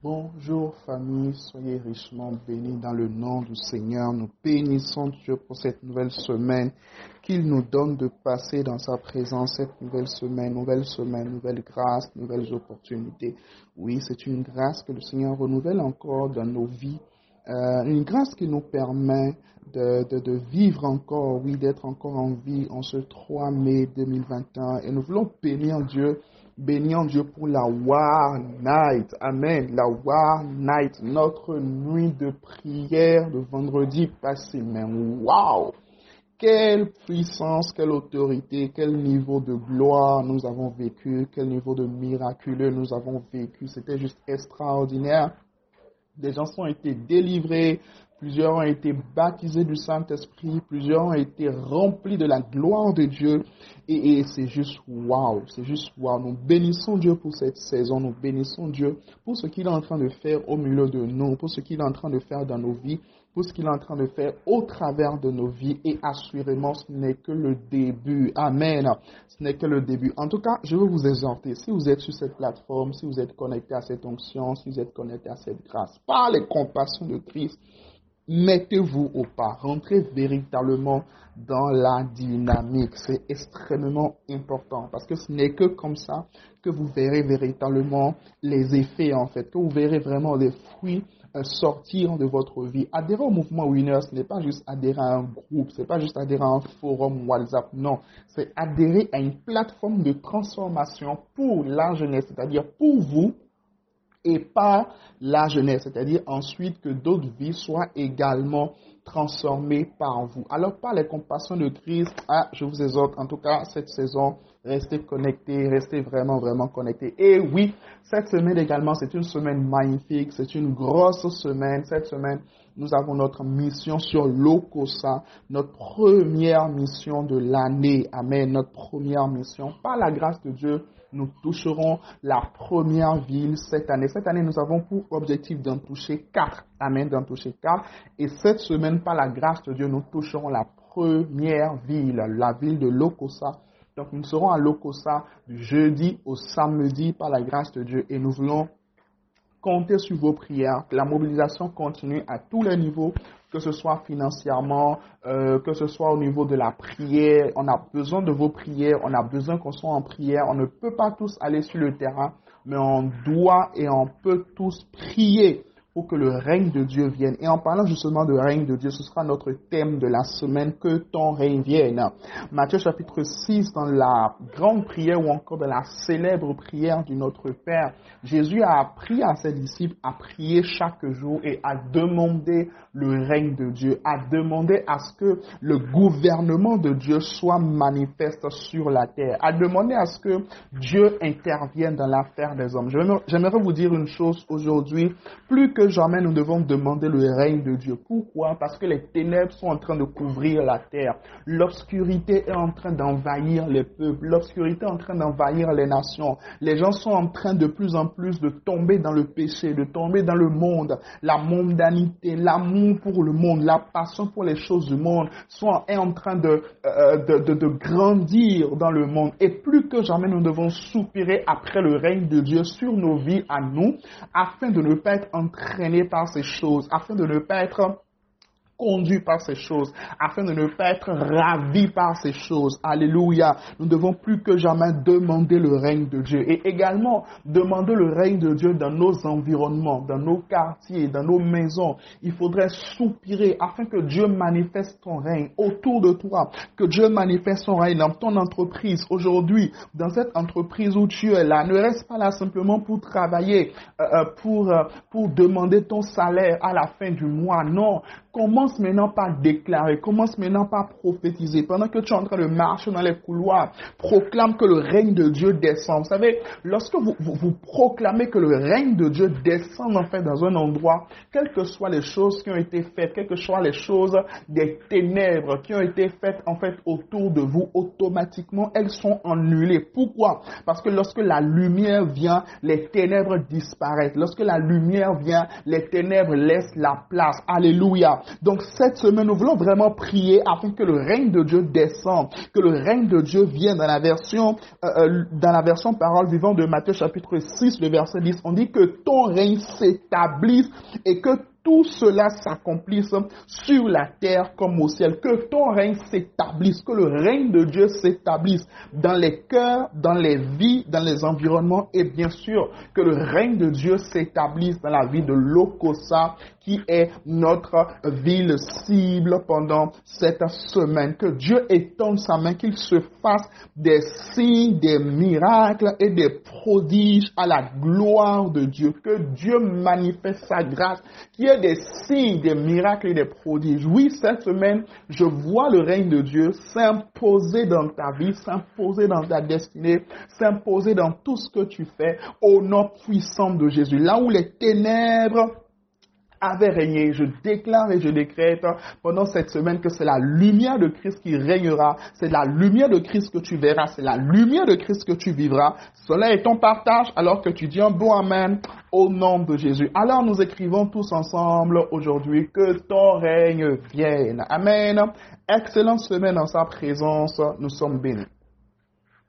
Bonjour famille, soyez richement bénis dans le nom du Seigneur. Nous bénissons Dieu pour cette nouvelle semaine qu'il nous donne de passer dans sa présence cette nouvelle semaine, nouvelle semaine, nouvelle grâce, nouvelles opportunités. Oui, c'est une grâce que le Seigneur renouvelle encore dans nos vies, euh, une grâce qui nous permet de, de, de vivre encore, oui, d'être encore en vie en ce 3 mai 2021. Et nous voulons bénir Dieu Bénissons Dieu pour la War Night. Amen. La War Night, notre nuit de prière de vendredi passé. Mais waouh! Quelle puissance, quelle autorité, quel niveau de gloire nous avons vécu, quel niveau de miraculeux nous avons vécu. C'était juste extraordinaire. Des gens ont été délivrés, Plusieurs ont été baptisés du Saint-Esprit, plusieurs ont été remplis de la gloire de Dieu. Et, c'est juste wow, c'est juste wow. Nous bénissons Dieu pour cette saison, nous bénissons Dieu pour ce qu'il est en train de faire au milieu de nous, pour ce qu'il est en train de faire dans nos vies, pour ce qu'il est en train de faire au travers de nos vies. Et assurément, ce n'est que le début. Amen. Ce n'est que le début. En tout cas, je veux vous exhorter, si vous êtes sur cette plateforme, si vous êtes connecté à cette onction, si vous êtes connecté à cette grâce, par les compassions de Christ, mettez-vous au pas, rentrez véritablement dans la dynamique. C'est extrêmement important parce que ce n'est que comme ça que vous verrez véritablement les effets en fait, que vous verrez vraiment les fruits euh, sortir de votre vie. Adhérer au mouvement Winner, ce n'est pas juste adhérer à un groupe, ce n'est pas juste adhérer à un forum WhatsApp, non, c'est adhérer à une plateforme de transformation pour la jeunesse, c'est-à-dire pour vous et pas la jeunesse, c'est-à-dire ensuite que d'autres vies soient également transformées par vous. Alors par les compassions de Christ, ah, je vous exhorte en tout cas cette saison, restez connectés, restez vraiment vraiment connectés. Et oui, cette semaine également, c'est une semaine magnifique, c'est une grosse semaine. Cette semaine, nous avons notre mission sur l'Okosa, notre première mission de l'année. Amen, notre première mission. Par la grâce de Dieu, nous toucherons la première ville cette année. Cette année, nous avons pour objectif d'en toucher quatre. Amen, d'en toucher quatre. Et cette semaine, par la grâce de Dieu, nous toucherons la première ville, la ville de Lokosa. Donc, nous serons à Lokosa du jeudi au samedi par la grâce de Dieu et nous voulons compter sur vos prières, la mobilisation continue à tous les niveaux que ce soit financièrement, euh, que ce soit au niveau de la prière. On a besoin de vos prières, on a besoin qu'on soit en prière. On ne peut pas tous aller sur le terrain, mais on doit et on peut tous prier pour que le règne de Dieu vienne. Et en parlant justement de règne de Dieu, ce sera notre thème de la semaine, que ton règne vienne. Matthieu chapitre 6, dans la grande prière ou encore dans la célèbre prière du Notre Père, Jésus a appris à ses disciples à prier chaque jour et à demander le règne de Dieu, à demander à ce que le gouvernement de Dieu soit manifeste sur la terre, à demander à ce que Dieu intervienne dans l'affaire des hommes. J'aimerais vous dire une chose aujourd'hui, plus que jamais nous devons demander le règne de Dieu. Pourquoi? Parce que les ténèbres sont en train de couvrir la terre. L'obscurité est en train d'envahir les peuples. L'obscurité est en train d'envahir les nations. Les gens sont en train de plus en plus de tomber dans le péché, de tomber dans le monde. La mondanité, l'amour pour le monde, la passion pour les choses du monde sont, est en train de, euh, de, de, de grandir dans le monde. Et plus que jamais, nous devons soupirer après le règne de Dieu sur nos vies à nous, afin de ne pas être entraînés par ces choses, afin de ne pas être conduit par ces choses, afin de ne pas être ravi par ces choses. Alléluia. Nous devons plus que jamais demander le règne de Dieu et également demander le règne de Dieu dans nos environnements, dans nos quartiers, dans nos maisons. Il faudrait soupirer afin que Dieu manifeste son règne autour de toi, que Dieu manifeste son règne dans ton entreprise. Aujourd'hui, dans cette entreprise où tu es là, ne reste pas là simplement pour travailler, euh, euh, pour, euh, pour demander ton salaire à la fin du mois. Non, Commence maintenant par déclarer, commence maintenant par prophétiser. Pendant que tu es en train de marcher dans les couloirs, proclame que le règne de Dieu descend. Vous savez, lorsque vous, vous, proclamez que le règne de Dieu descend en fait dans un endroit, quelles que soient les choses qui ont été faites, quelles que soient les choses des ténèbres qui ont été faites en fait autour de vous, automatiquement elles sont annulées. Pourquoi? Parce que lorsque la lumière vient, les ténèbres disparaissent. Lorsque la lumière vient, les ténèbres laissent la place. Alléluia. Donc Donc cette semaine, nous voulons vraiment prier afin que le règne de Dieu descende, que le règne de Dieu vienne dans la version, euh, euh, dans la version parole vivante de Matthieu chapitre 6, le verset 10. On dit que ton règne s'établisse et que tout cela s'accomplisse sur la terre comme au ciel, que ton règne s'établisse, que le règne de Dieu s'établisse dans les cœurs, dans les vies, dans les environnements et bien sûr que le règne de Dieu s'établisse dans la vie de Lokosa qui est notre ville cible pendant cette semaine. Que Dieu étonne sa main, qu'il se fasse des signes, des miracles et des prodiges à la gloire de Dieu. Que Dieu manifeste sa grâce, qu'il y ait des signes, des miracles et des prodiges. Oui, cette semaine, je vois le règne de Dieu s'imposer dans ta vie, s'imposer dans ta destinée, s'imposer dans tout ce que tu fais au nom puissant de Jésus. Là où les ténèbres avait régné. Je déclare et je décrète pendant cette semaine que c'est la lumière de Christ qui régnera. C'est la lumière de Christ que tu verras. C'est la lumière de Christ que tu vivras. Cela est ton partage alors que tu dis un bon Amen au nom de Jésus. Alors nous écrivons tous ensemble aujourd'hui que ton règne vienne. Amen. Excellente semaine en sa présence. Nous sommes bénis.